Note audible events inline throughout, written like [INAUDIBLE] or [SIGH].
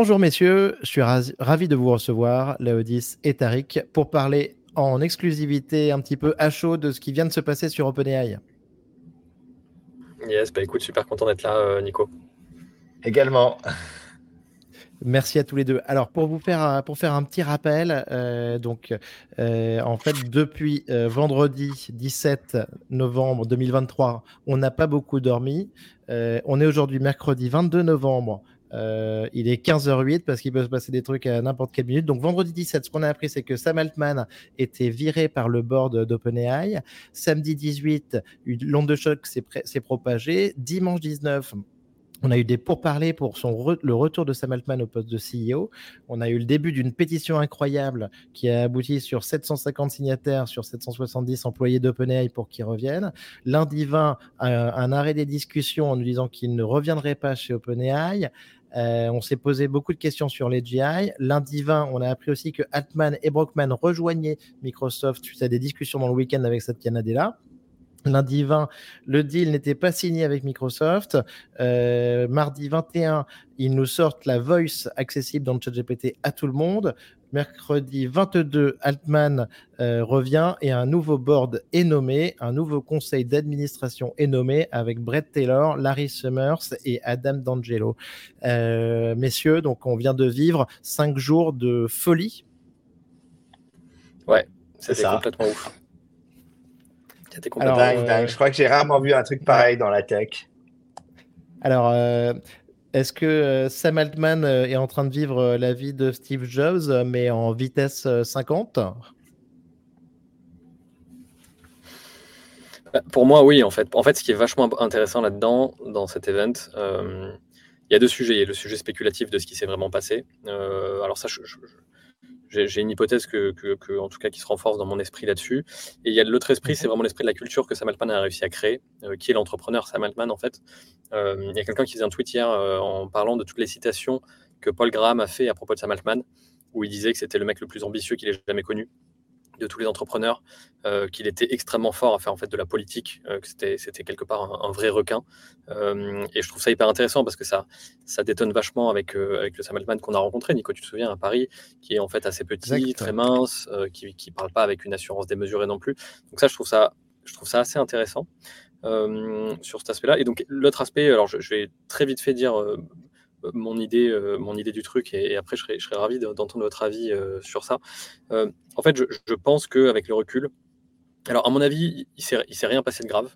Bonjour messieurs, je suis ravi de vous recevoir, Laodis et Tariq, pour parler en exclusivité un petit peu à chaud de ce qui vient de se passer sur OpenAI. Yes, bah écoute, super content d'être là, euh, Nico. Également. Merci à tous les deux. Alors pour vous faire pour faire un petit rappel, euh, donc euh, en fait depuis vendredi 17 novembre 2023, on n'a pas beaucoup dormi. on est aujourd'hui mercredi 22 novembre. Euh, il est 15h08 parce qu'il peut se passer des trucs à n'importe quelle minute. Donc vendredi 17, ce qu'on a appris, c'est que Sam Altman était viré par le board d'OpenAI. Samedi 18, une l'onde de choc s'est propagée. Dimanche 19, on a eu des pourparlers pour son le retour de Sam Altman au poste de CEO. On a eu le début d'une pétition incroyable qui a abouti sur 750 signataires sur 770 employés d'OpenAI pour qu'ils reviennent. Lundi 20, un, un, arrêt des discussions en nous disant qu'il ne reviendrait pas chez OpenAI. Euh, on s'est posé beaucoup de questions sur les GI. Lundi 20, on a appris aussi que Altman et Brockman rejoignaient Microsoft suite à des discussions dans le week-end avec cette Canadé-là. Lundi 20, le deal n'était pas signé avec Microsoft. Euh, mardi 21, ils nous sortent la voice accessible dans le chat GPT à tout le monde. Mercredi 22, Altman euh, revient et un nouveau board est nommé, un nouveau conseil d'administration est nommé avec Brett Taylor, Larry Summers et Adam D'Angelo. Euh, messieurs, donc on vient de vivre cinq jours de folie. Ouais, c'était complètement ouf. C'était complètement euh, Je crois que j'ai rarement vu un truc pareil dans la tech. Alors, est-ce que euh, Sam Altman euh, est en train de vivre euh, la vie de Steve Jobs, mais en vitesse 50 bah, Pour moi, oui, en fait. En fait, ce qui est vachement intéressant là-dedans, dans cet event, il y a deux sujets. Il y a le sujet spéculatif de ce qui s'est vraiment passé. alors ça, je, j'ai une hypothèse que, en tout cas, qui se renforce dans mon esprit là-dessus. Et il y a l'autre esprit, c'est mhm. vraiment l'esprit de la culture que Sam Altman a réussi à créer, euh, qui est l'entrepreneur Sam Altman, en fait. Euh, il y a quelqu'un qui faisait un tweet hier euh, en parlant de toutes les citations que Paul Graham a fait à propos de Sam Altman, où il disait que c'était le mec le plus ambitieux qu'il ait jamais connu de tous les entrepreneurs, euh, qu'il était extrêmement fort à faire en fait de la politique, euh, que c'était, c'était quelque part un, vrai requin. Euh, et je trouve ça hyper intéressant parce que ça, ça détonne vachement avec, avec le Sam Altman qu'on a rencontré, Nico, tu te souviens, à Paris, qui est en fait assez petit, très mince, qui ne parle pas avec une assurance démesurée non plus. Donc ça, je trouve ça, je trouve ça assez intéressant. sur cet aspect-là. Et donc l'autre aspect, alors je, je vais très vite fait dire mon idée, euh, mon idée du truc et, après je serais, je serais ravi d'entendre votre avis euh, sur ça. en fait, je, je pense qu'avec le recul, alors à mon avis, il ne s'est rien passé de grave.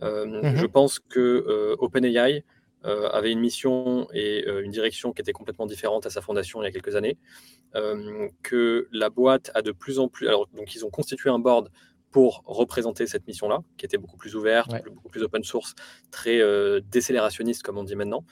Mmh je pense que OpenAI avait une mission et une direction qui était complètement différente à sa fondation il y a quelques années. que la boîte a de plus en plus. Alors, donc, ils ont constitué un board pour représenter cette mission-là, qui était beaucoup plus ouverte, beaucoup plus open source, très décélérationniste, comme on dit maintenant.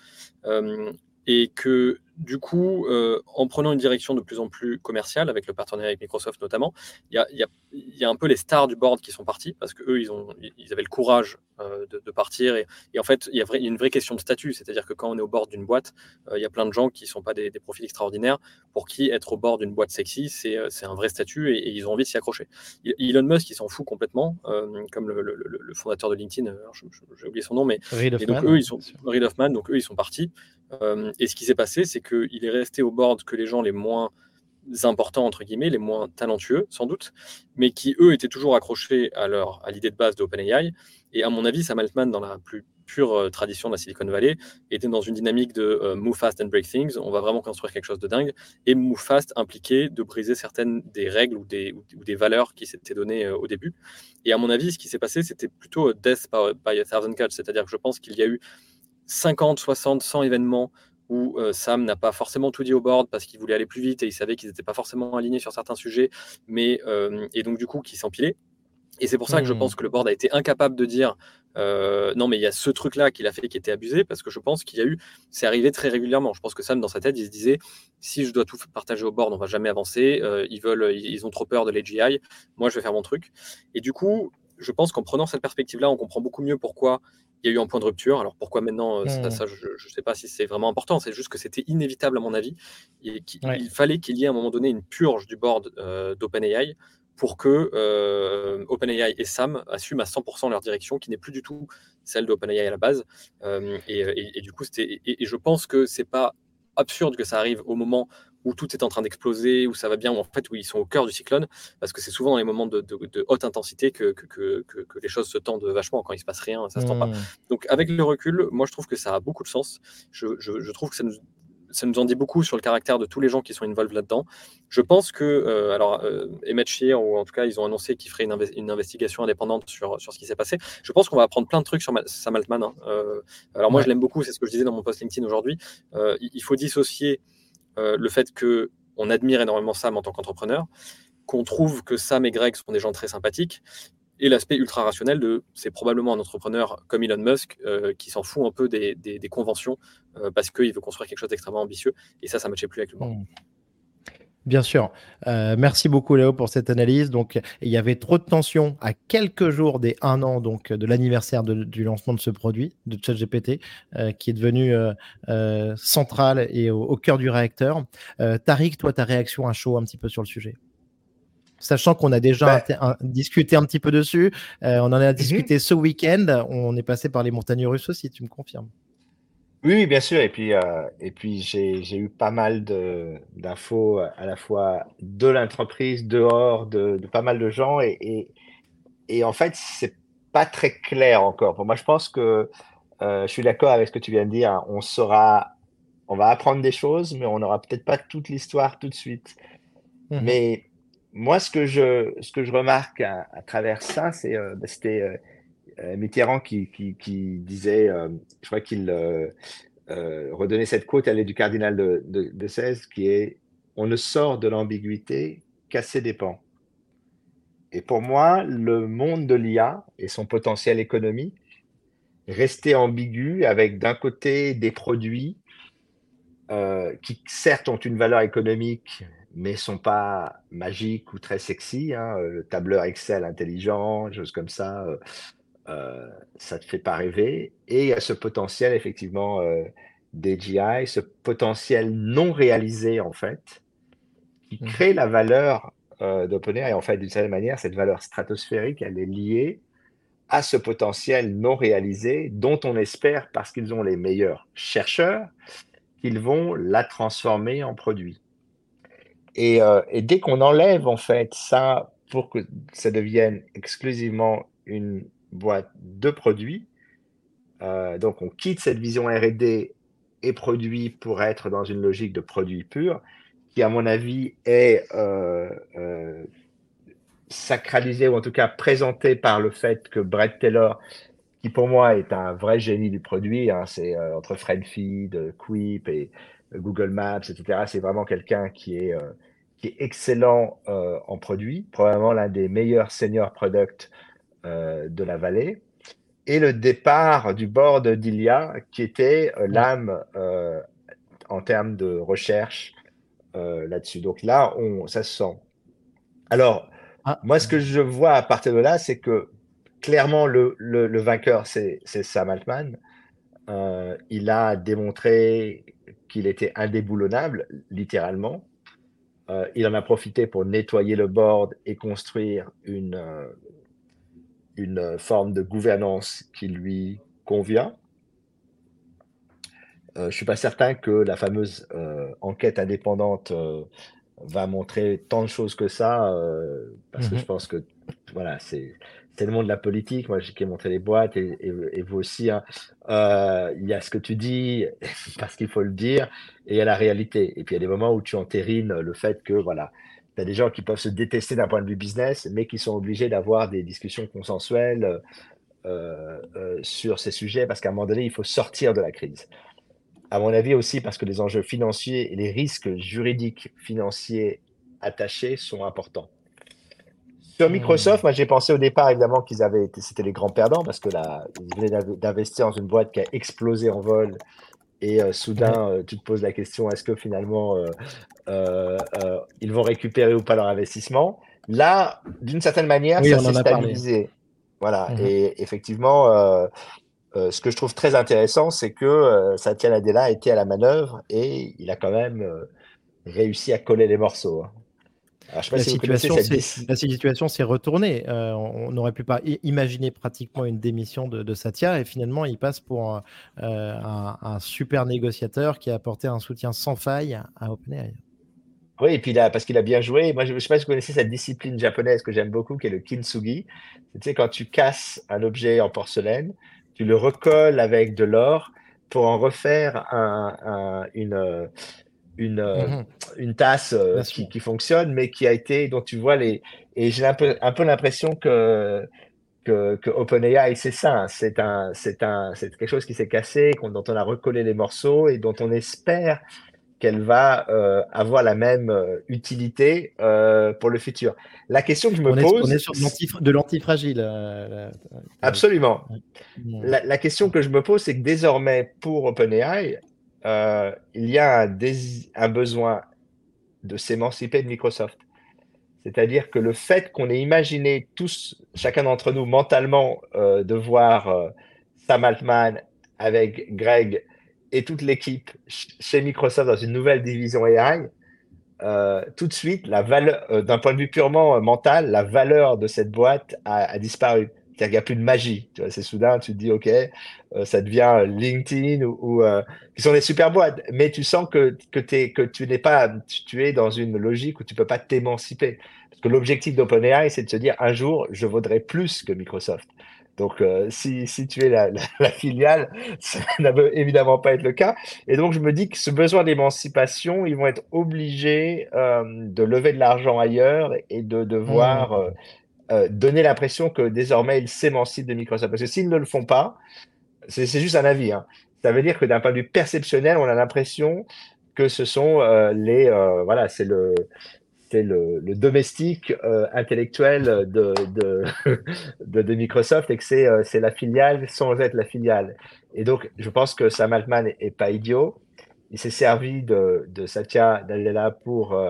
Et que du coup, euh, en prenant une direction de plus en plus commerciale, avec le partenariat avec Microsoft notamment, il y a, un peu les stars du board qui sont partis, parce qu'eux, ils, ils avaient le courage euh, de, partir. Et, en fait, il y, a une vraie question de statut, c'est-à-dire que quand on est au bord d'une boîte, euh, il y a plein de gens qui ne sont pas des, profils extraordinaires, pour qui être au bord d'une boîte sexy, c'est un vrai statut, et, ils ont envie de s'y accrocher. Elon Musk, il s'en fout complètement, comme le, fondateur de LinkedIn, j'ai oublié son nom, mais donc eux, ils sont, Reid Hoffman, donc eux, ils sont partis. et ce qui s'est passé, c'est qu'il est resté au board que les gens les moins importants, entre guillemets, les moins talentueux, sans doute, mais qui, eux, étaient toujours accrochés à, leur, à l'idée de base d'OpenAI. Et à mon avis, Sam Altman, dans la plus pure euh, tradition de la Silicon Valley, était dans une dynamique de euh, move fast and break things. On va vraiment construire quelque chose de dingue. Et move fast impliquait de briser certaines des règles ou des, valeurs qui s'étaient données euh, au début. Et à mon avis, ce qui s'est passé, c'était plutôt death by, a thousand cuts. C'est-à-dire que je pense qu'il y a eu 50, 60, 100 événements où Sam n'a pas forcément tout dit au board parce qu'il voulait aller plus vite et il savait qu'ils n'étaient pas forcément alignés sur certains sujets, mais et donc du coup qui s'empilait. Et c'est pour ça que je mmh. pense que le board a été incapable de dire euh, non, mais il y a ce truc-là qu'il a fait qui était abusé, parce que je pense qu'il y a eu, c'est arrivé très régulièrement. Je pense que Sam, dans sa tête, il se disait si je dois tout partager au board, on va jamais avancer. ils veulent, ils ont trop peur de l'AGI. Moi, je vais faire mon truc. Et du coup, je pense qu'en prenant cette perspective-là, on comprend beaucoup mieux pourquoi il y a eu un point de rupture. Alors pourquoi maintenant, euh, ça, mmh. je ne sais pas si c'est vraiment important, c'est juste que c'était inévitable à mon avis. Et Il fallait qu'il y ait à un moment donné une purge du board euh, d'OpenAI pour que euh, OpenAI et Sam assument à 100% leur direction, qui n'est plus du tout celle d'OpenAI à la base. et, du coup, c'était, et, je pense que c'est pas absurde que ça arrive au moment où tout est en train d'exploser, où ça va bien, où en fait où ils sont au cœur du cyclone, parce que c'est souvent dans les moments de, haute intensité que, que, que, les choses se tendent vachement. Quand il se passe rien, ça se tend pas. Mmh. Donc avec le recul, moi je trouve que ça a beaucoup de sens. Je, je, trouve que ça nous, ça nous en dit beaucoup sur le caractère de tous les gens qui sont involvés là-dedans. Je pense que, euh, alors, euh, Emmett Shear, ou en tout cas, ils ont annoncé qu'ils feraient une, une, investigation indépendante sur, sur ce qui s'est passé. Je pense qu'on va apprendre plein de trucs sur Sam Altman. Hein. Euh, alors, moi, je l'aime beaucoup, c'est ce que je disais dans mon post LinkedIn aujourd'hui. Euh, il faut dissocier le fait qu'on admire énormément Sam en tant qu'entrepreneur, qu'on trouve que Sam et Greg sont des gens très sympathiques, et l'aspect ultra rationnel de c'est probablement un entrepreneur comme Elon Musk euh, qui s'en fout un peu des, conventions euh, parce qu'il veut construire quelque chose d'extrêmement ambitieux et ça ça ne matchait plus avec le monde. Bien sûr. merci beaucoup Léo pour cette analyse. Donc, il y avait trop de tensions à quelques jours des un an donc de l'anniversaire du lancement de ce produit de ChatGPT, qui est devenu central et au, cœur du réacteur. Tariq, toi, ta réaction à chaud un petit peu sur le sujet? Sachant qu'on a déjà bah discuté un petit peu dessus, on en a mhm. discuté ce week-end. On est passé par les montagnes russes aussi, tu me confirmes oui, bien sûr. Et puis, euh, et puis j'ai eu pas mal d'infos à la fois de l'entreprise, dehors, de, de, pas mal de gens. Et, et, et en fait, c'est pas très clair encore. Pour moi, je pense que euh, je suis d'accord avec ce que tu viens de dire. On sera, on va apprendre des choses, mais on n'aura peut-être pas toute l'histoire tout de suite. Mmh mais moi, ce que je, ce que je remarque à, travers ça, c'est euh, bah, c'était euh, Mitterrand qui, qui, disait, euh, je crois qu'il euh, redonnait cette quote, elle est du cardinal de, de, 16, qui est On ne sort de l'ambiguïté qu'à ses dépens. Et pour moi, le monde de l'IA et son potentiel économique, restait ambigu avec d'un côté des produits qui certes ont une valeur économique, mais sont pas magiques ou très sexy. Hein, le tableur Excel intelligent, choses comme ça, euh, ça te fait pas rêver. Et il y a ce potentiel, effectivement, euh, d'AGI, ce potentiel non réalisé, en fait, qui mmh. crée la valeur euh, d'OpenAI. Et en fait, d'une certaine manière, cette valeur stratosphérique, elle est liée à ce potentiel non réalisé dont on espère, parce qu'ils ont les meilleurs chercheurs, qu'ils vont la transformer en produit. Et, euh, et dès qu'on enlève, en fait, ça pour que ça devienne exclusivement une boîte de produits. Euh, donc, on quitte cette vision R&D et produit pour être dans une logique de produit pur, qui, à mon avis, est euh, sacralisée ou en tout cas présentée par le fait que Brett Taylor, qui pour moi est un vrai génie du produit, hein, c'est entre Friendfeed, Quip et Google Maps, etc. C'est vraiment quelqu'un qui est qui est excellent en produit, probablement l'un des meilleurs senior product euh, de la vallée, et le départ du bord d'Ilia, qui était euh, l'âme euh, en termes de recherche là-dessus. Donc là, on, ça se sent. Alors, ah. moi, ce que je vois à partir de là, c'est que clairement, le, le, vainqueur, c'est Sam Altman. il a démontré qu'il était indéboulonnable, littéralement. il en a profité pour nettoyer le board et construire une, une forme de gouvernance qui lui convient. Euh, je ne suis pas certain que la fameuse euh, enquête indépendante euh, va montrer tant de choses que ça, parce que mhm. je pense que voilà, c'est le monde de la politique. Moi, j'ai montré les boîtes et, vous aussi. Hein. il y a ce que tu dis, [LAUGHS] parce qu'il faut le dire, et il y a la réalité. Et puis il y a des moments où tu entérines le fait que voilà, tu as des gens qui peuvent se détester d'un point de vue business, mais qui sont obligés d'avoir des discussions consensuelles euh, euh, sur ces sujets, parce qu'à un moment donné, il faut sortir de la crise. À mon avis aussi, parce que les enjeux financiers et les risques juridiques financiers attachés sont importants. Sur Microsoft, moi j'ai pensé au départ évidemment qu'ils avaient été, c'était les grands perdants parce que là, ils venaient d'investir dans une boîte qui a explosé en vol et euh, soudain, euh, tu te poses la question est-ce que finalement euh, ils vont récupérer ou pas leur investissement? Là, d'une certaine manière, ça s'est stabilisé. Voilà. Mmh et effectivement, ce que je trouve très intéressant, c'est que Satya Nadella était à la manœuvre et il a quand même réussi à coller les morceaux. Hein. La, situation s'est retournée. on n'aurait pu pas imaginer pratiquement une démission de, Satya et finalement il passe pour un, super négociateur qui a apporté un soutien sans faille à OpenAI. Oui, et puis là, parce qu'il a bien joué. Moi, je ne sais pas si vous connaissez cette discipline japonaise que j'aime beaucoup, qui est le kintsugi. Tu sais, quand tu casses un objet en porcelaine, tu le recolles avec de l'or pour en refaire une, une, mmh une tasse euh, qui, qui, fonctionne, mais qui a été, dont tu vois les. Et j'ai un peu, un peu l'impression que, que, que OpenAI, c'est ça. Hein. C'est un, c'est un, c'est quelque chose qui s'est cassé, dont on a recollé les morceaux et dont on espère qu'elle va euh, avoir la même euh, utilité euh, pour le futur. La question que je me pose... on est sur de l'antifragile. absolument. La, la, question que je me pose, c'est que désormais, pour OpenAI, il y a un, besoin de s'émanciper de Microsoft. C'est-à-dire que le fait qu'on ait imaginé tous, chacun d'entre nous, mentalement, de voir Sam Altman avec Greg et toute l'équipe chez Microsoft dans une nouvelle division AI, euh, tout de suite, euh, d'un point de vue purement euh, mental, la valeur de cette boîte a, disparu. Qu'il n'y a plus de magie. Tu vois, c'est soudain, tu te dis, OK, ça devient LinkedIn ou, qui sont des super boîtes, mais tu sens que, que, que tu n'es pas, tu, es dans une logique où tu peux pas t'émanciper. Parce que l'objectif d'OpenAI, c'est de se dire, un jour, je vaudrai plus que Microsoft. Donc, euh, si, si, tu es la, la, [LAUGHS] filiale, [LAUGHS] ça ne veut évidemment pas être le cas. Et donc, je me dis que ce besoin d'émancipation, ils vont être obligés euh, de lever de l'argent ailleurs et de devoir mmh. euh, donner l'impression que désormais, ils s'émancipent de Microsoft. Parce que s'ils ne le font pas, c'est juste un avis. Hein. Ça veut dire que d'un point de vue perceptionnel, on a l'impression que ce sont les... voilà, c'est le c'est le, domestique euh, intellectuel de, de, [LAUGHS] Microsoft et que euh, c'est la filiale sans être la filiale. Et donc, je pense que Sam Altman est, pas idiot. Il s'est servi de, Satya Nadella pour,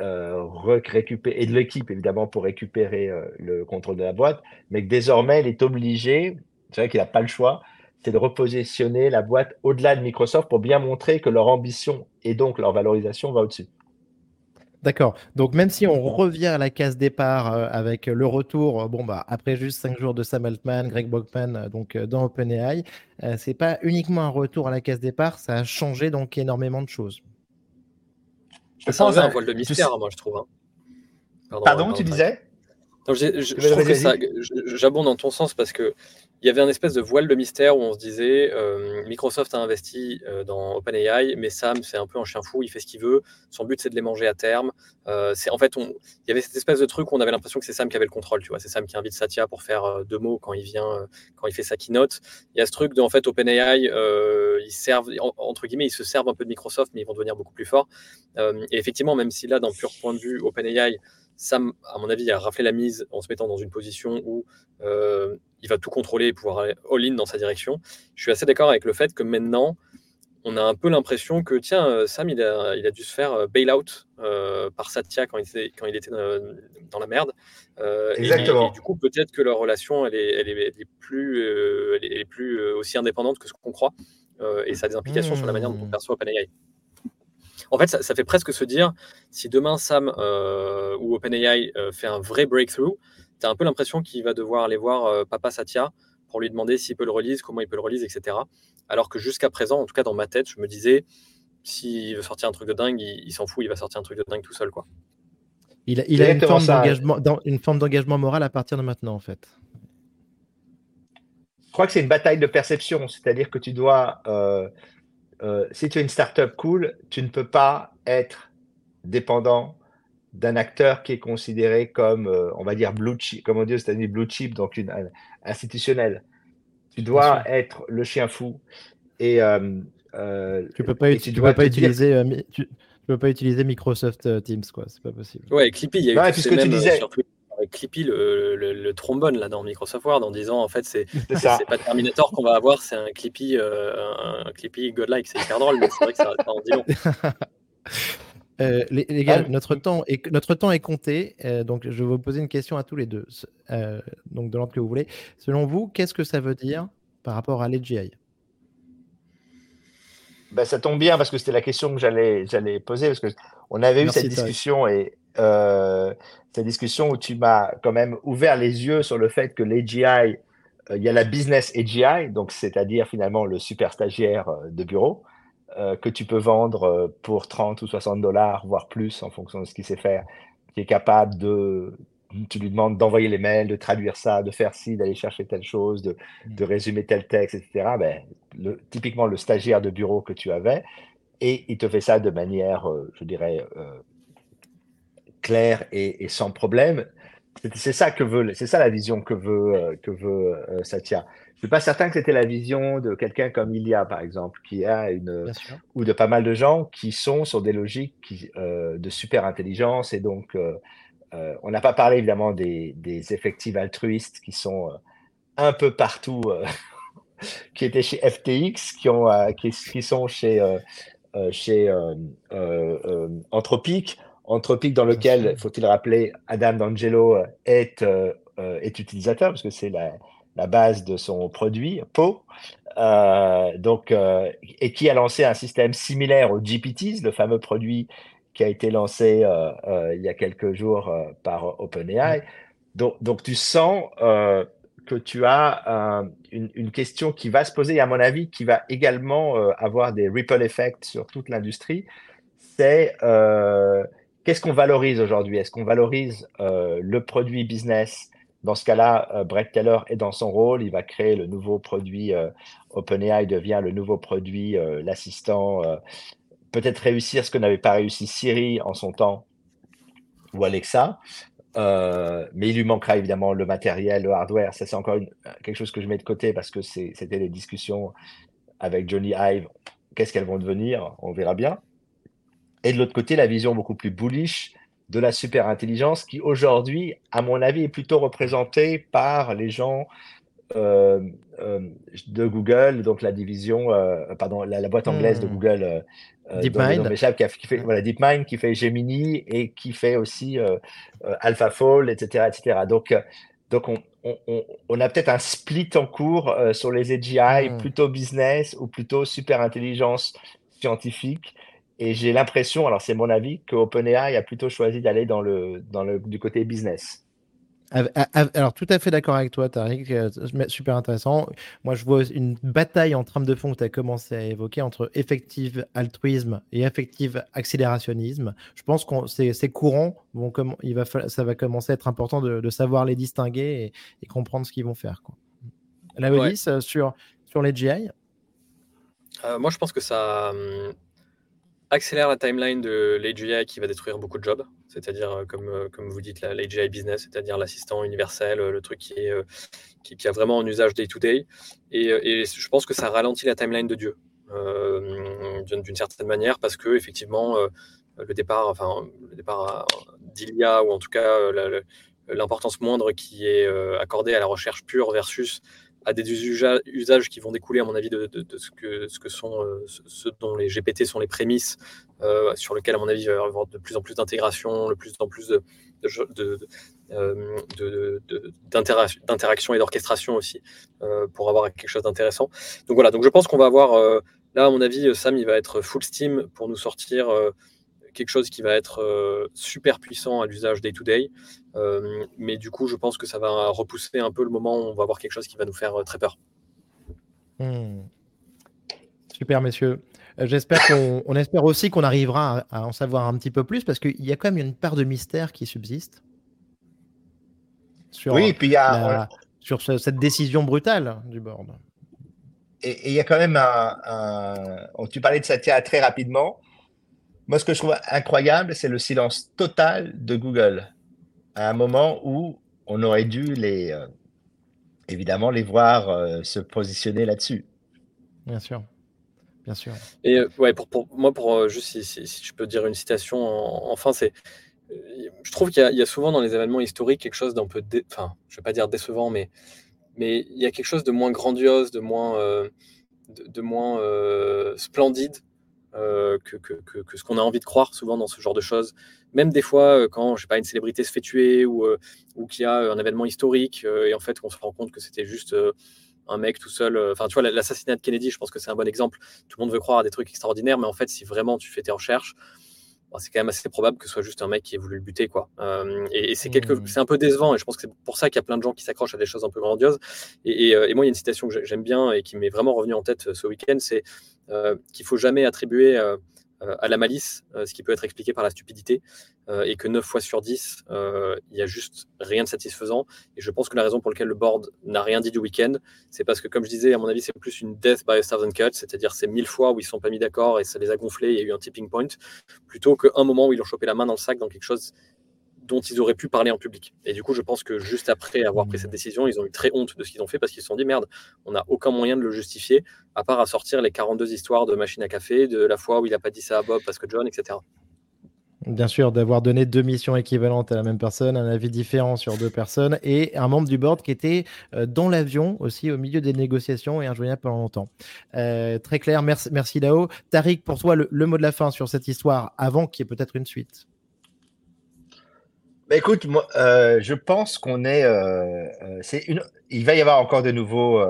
euh, récupérer, et de l'équipe évidemment pour récupérer le contrôle de la boîte, mais que désormais, il est obligé, c'est vrai qu'il n'a pas le choix, c'est de repositionner la boîte au-delà de Microsoft pour bien montrer que leur ambition et donc leur valorisation va au-dessus. D'accord. Donc même si on revient à la case départ euh, avec le retour, euh, bon bah après juste cinq jours de Sam Altman, Greg Brockman, euh, donc dans OpenAI, c'est pas uniquement un retour à la case départ, ça a changé donc énormément de choses. Ça enlève un voile de mystère, moi je trouve. Hein. Pardon, tu disais? je, trouve que ça, j'abonde dans ton sens parce que il y avait un espèce de voile de mystère où on se disait euh, Microsoft a investi euh, dans OpenAI, mais Sam c'est un peu un chien fou, il fait ce qu'il veut. Son but c'est de les manger à terme. Euh, en fait, on, il y avait cette espèce de truc où on avait l'impression que c'est Sam qui avait le contrôle. Tu vois, c'est Sam qui invite Satya pour faire deux mots quand il vient, quand il fait sa keynote. Il y a ce truc de en fait OpenAI, ils servent entre guillemets, ils se servent un peu de Microsoft, mais ils vont devenir beaucoup plus forts. et effectivement, même si là, d'un pur point de vue OpenAI Sam, à mon avis, a raflé la mise en se mettant dans une position où euh, il va tout contrôler et pouvoir aller all-in dans sa direction. Je suis assez d'accord avec le fait que maintenant, on a un peu l'impression que, tiens, euh, Sam, il a, il a dû se faire euh, bail-out par Satya quand il était, quand il était dans la merde. Exactement. Et, du coup, peut-être que leur relation, elle est, elle est, plus, elle est, plus aussi indépendante que ce qu'on croit. et ça a des implications sur la manière dont on mmh. perçoit OpenAI. En fait, ça, fait presque se dire, si demain Sam euh, ou OpenAI euh, fait un vrai breakthrough, tu as un peu l'impression qu'il va devoir aller voir euh, Papa Satya pour lui demander s'il peut le release, comment il peut le release, etc. Alors que jusqu'à présent, en tout cas dans ma tête, je me disais, s'il veut sortir un truc de dingue, il, s'en fout, il va sortir un truc de dingue tout seul. quoi. Il, a une forme, d'engagement, une forme d'engagement moral à partir de maintenant, en fait. Je crois que c'est une bataille de perception, c'est-à-dire que tu dois euh, si tu es une startup cool, tu ne peux pas être dépendant d'un acteur qui est considéré comme, euh, on va dire, blue chip, comme on dit aux États-Unis, blue chip, donc une, institutionnel. Tu dois être le chien fou. Et euh, tu peux pas, tu, peux pas utiliser. tu, peux pas utiliser Microsoft Teams, quoi. C'est pas possible. Ouais, Clippy, il y a eu puisque tu disais avec Clippy le, trombone là dans Microsoft Word en disant en fait c'est [LAUGHS] pas Terminator qu'on va avoir, c'est un Clippy, euh, un Clippy godlike. C'est hyper drôle, mais c'est vrai que ça, en dit long. [LAUGHS] Euh, les, gars, ah. notre, temps est, notre temps est compté, euh, donc je vais vous poser une question à tous les deux, donc de l'ordre que vous voulez. Selon vous, qu'est-ce que ça veut dire par rapport à l'AGI bah, ça tombe bien parce que c'était la question que j'allais, j'allais poser parce que on avait eu cette discussion et euh, cette discussion où tu m'as quand même ouvert les yeux sur le fait que l'AGI, euh, il y a la business AGI, donc c'est-à-dire finalement le super stagiaire euh, de bureau que tu peux vendre pour 30 ou 60 dollars, voire plus en fonction de ce qu'il sait faire, qui est capable de tu lui demandes d'envoyer les mails, de traduire ça, de faire ci, d'aller chercher telle chose, de, mm. de résumer tel texte, etc. Ben, le, typiquement le stagiaire de bureau que tu avais, et il te fait ça de manière, euh, je dirais, euh, claire et, sans problème. C'est ça que veut, c'est ça la vision que veut euh, que veut Satya. Je suis pas certain que c'était la vision de quelqu'un comme Ilia, par exemple, qui a une ou de pas mal de gens qui sont sur des logiques qui, de super intelligence et donc euh, on n'a pas parlé évidemment des, effectifs altruistes qui sont euh, un peu partout, euh, [LAUGHS] qui étaient chez FTX, qui, ont, qui, sont chez, chez Anthropic. Anthropic dans lequel, faut-il rappeler, Adam D'Angelo est, est utilisateur, parce que c'est la, la, base de son produit, Po. donc, et qui a lancé un système similaire au GPTs, le fameux produit qui a été lancé euh, euh, il y a quelques jours euh, par OpenAI. Donc, donc, tu sens que tu as une, question qui va se poser, à mon avis, qui va également avoir des ripple effects sur toute l'industrie. C'est qu'est-ce qu'on valorise aujourd'hui? Est-ce qu'on valorise le produit business? Dans ce cas-là, Brett Keller est dans son rôle. Il va créer le nouveau produit. OpenAI devient le nouveau produit, l'assistant peut-être réussir ce que n'avait pas réussi Siri en son temps ou Alexa. Euh, mais il lui manquera évidemment le matériel, le hardware. Ça, c'est encore quelque chose que je mets de côté parce que c'était des discussions avec Johnny Ive. Qu'est-ce qu'elles vont devenir? On verra bien. Et de l'autre côté, la vision beaucoup plus bullish de la super intelligence qui aujourd'hui, à mon avis, est plutôt représentée par les gens euh, euh, de Google, donc la division, pardon, la, boîte anglaise de hmm. Google, euh, DeepMind. Qui, fait voilà, DeepMind, qui fait Gemini et qui fait aussi euh, euh, AlphaFold, etc., etc. Donc, donc on, on, on a peut-être un split en cours sur les AGI, hmm. plutôt business ou plutôt super intelligence scientifique. Et j'ai l'impression, alors c'est mon avis, que OpenAI a plutôt choisi d'aller dans le, dans le, du côté business. Alors, tout à fait d'accord avec toi, Tariq. Euh, super intéressant. Moi, je vois une bataille en trame de fond que tu as commencé à évoquer entre effective altruisme et effective accélérationnisme. Je pense que c'est courant. Bon, comme, il va, ça va commencer à être important de, savoir les distinguer et, comprendre ce qu'ils vont faire. Quoi. La police euh, sur, sur les GI euh, Moi, je pense que ça. Accélère la timeline de l'AGI qui va détruire beaucoup de jobs, c'est-à-dire, euh, comme, euh, comme vous dites, l'AGI business, c'est-à-dire l'assistant universel, euh, le truc qui, est, qui, a vraiment un usage day-to-day. Et, je pense que ça ralentit la timeline de Dieu, d'une certaine manière, parce que effectivement, le départ, enfin, le départ d'Ilia, ou en tout cas l'importance moindre qui est accordée à la recherche pure versus à des usages qui vont découler, à mon avis, de, ce, que, ce que sont euh, dont les GPT sont les prémices, euh, sur lesquels, à mon avis, il va y avoir de plus en plus d'intégration, de plus en plus euh, d'interaction et d'orchestration aussi, pour avoir quelque chose d'intéressant. Donc voilà, donc je pense qu'on va avoir, là, à mon avis, Sam, il va être full steam pour nous sortir quelque chose qui va être euh, super puissant à l'usage day-to-day. Euh, mais du coup, je pense que ça va repousser un peu le moment où on va avoir quelque chose qui va nous faire euh, très peur. Hmm. Super, messieurs. J'espère qu'on on espère aussi qu'on arrivera à, en savoir un petit peu plus parce qu'il y a quand même une part de mystère qui subsiste. Sur oui, puis il y a. sur cette décision brutale du board. Et il y a quand même un. Tu parlais de Satya très rapidement. Moi, ce que je trouve incroyable, c'est le silence total de Google à un moment où on aurait dû les, euh, évidemment les voir euh, se positionner là-dessus. Bien sûr. Bien sûr. Et euh, ouais, pour, pour, moi, pour juste si, si, je peux dire une citation, enfin, c'est. Je trouve qu'il y, a souvent dans les événements historiques quelque chose d'un peu, enfin, je vais pas dire décevant, mais mais il y a quelque chose de moins grandiose, de moins, de, moins splendide euh, que, que, que, ce qu'on a envie de croire souvent dans ce genre de choses. Même des fois, euh, quand je sais pas, une célébrité se fait tuer ou, euh, ou qu'il y a un événement historique et en fait on se rend compte que c'était juste un mec tout seul. Enfin, tu vois, l'assassinat de Kennedy, je pense que c'est un bon exemple. Tout le monde veut croire à des trucs extraordinaires, mais en fait, si vraiment tu fais tes recherches, c'est quand même assez probable que ce soit juste un mec qui ait voulu le buter. Quoi. et, c'est, quelque... Mmh. c'est un peu décevant, et je pense que c'est pour ça qu'il y a plein de gens qui s'accrochent à des choses un peu grandioses. Et, et moi, il y a une citation que j'aime bien et qui m'est vraiment revenue en tête ce week-end, c'est qu'il faut jamais attribuer euh, à la malice, euh, ce qui peut être expliqué par la stupidité, euh, et que 9 fois sur 10, il n'y a juste rien de satisfaisant. Et je pense que la raison pour laquelle le board n'a rien dit du week-end, c'est parce que, comme je disais, à mon avis, c'est plus une death by a thousand cuts, c'est-à-dire c'est mille fois où ils ne sont pas mis d'accord et ça les a gonflés, il y a eu un tipping point, plutôt qu'un moment où ils ont chopé la main dans le sac dans quelque chose dont ils auraient pu parler en public. Et du coup, je pense que juste après avoir pris cette décision, ils ont eu très honte de ce qu'ils ont fait parce qu'ils se sont dit merde, on n'a aucun moyen de le justifier, à part à sortir les 42 histoires de machine à café, de la fois où il n'a pas dit ça à Bob parce que John, etc. Bien sûr, d'avoir donné deux missions équivalentes à la même personne, un avis différent sur deux personnes et un membre du board qui était euh, dans l'avion aussi au milieu des négociations et injoignable pendant longtemps. Euh, très clair, merci, merci Lao. Tariq, pour toi, le mot de la fin sur cette histoire avant qu'il y ait peut-être une suite. Bah, écoute, moi, euh, je pense qu'on est. Euh, euh, c'est une... Il va y avoir encore de nouveaux,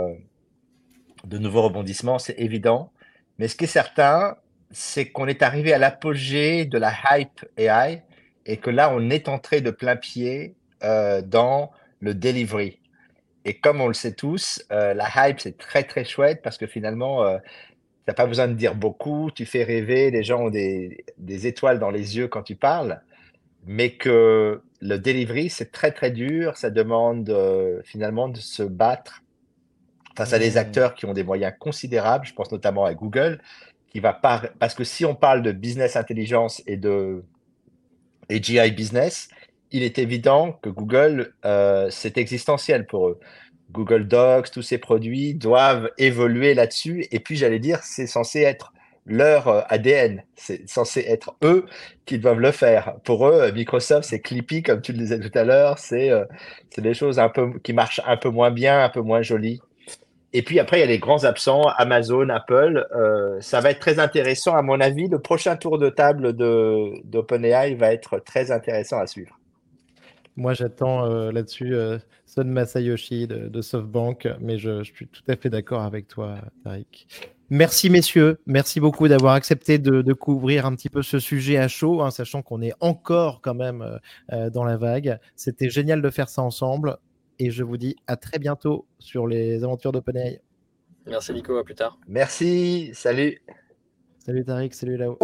de nouveaux rebondissements, c'est évident. Mais ce qui est certain, c'est qu'on est arrivé à l'apogée de la hype AI et que là, on est entré de plein pied dans le delivery. Et comme on le sait tous, la hype, c'est très, très chouette parce que finalement, tu n'as pas besoin de dire beaucoup, tu fais rêver, les gens ont des, des étoiles dans les yeux quand tu parles mais que le delivery, c'est très très dur. Ça demande euh, finalement de se battre face à des mmh. acteurs qui ont des moyens considérables. Je pense notamment à Google, qui va parce que si on parle de business intelligence et de AGI business, il est évident que Google, euh, c'est existentiel pour eux. Google Docs, tous ces produits doivent évoluer là-dessus. Et puis, j'allais dire, c'est censé être leur euh, ADN. C'est censé être eux qui doivent le faire. Pour eux, Microsoft, c'est Clippy, comme tu le disais tout à l'heure. C'est euh, des choses un peu qui marchent un peu moins bien, un peu moins jolies. Et puis après, il y a les grands absents, Amazon, Apple. Euh, ça va être très intéressant. À mon avis, le prochain tour de table d'OpenAI va être très intéressant à suivre. Moi, j'attends là-dessus Son Masayoshi de, de, SoftBank, mais je, je, suis tout à fait d'accord avec toi, Tariq. Merci messieurs, merci beaucoup d'avoir accepté de, couvrir un petit peu ce sujet à chaud, hein, sachant qu'on est encore quand même euh, euh, dans la vague. C'était génial de faire ça ensemble et je vous dis à très bientôt sur les aventures d'OpenAI. Merci Nico, à plus tard. Merci, salut. Salut Tariq, salut là-haut.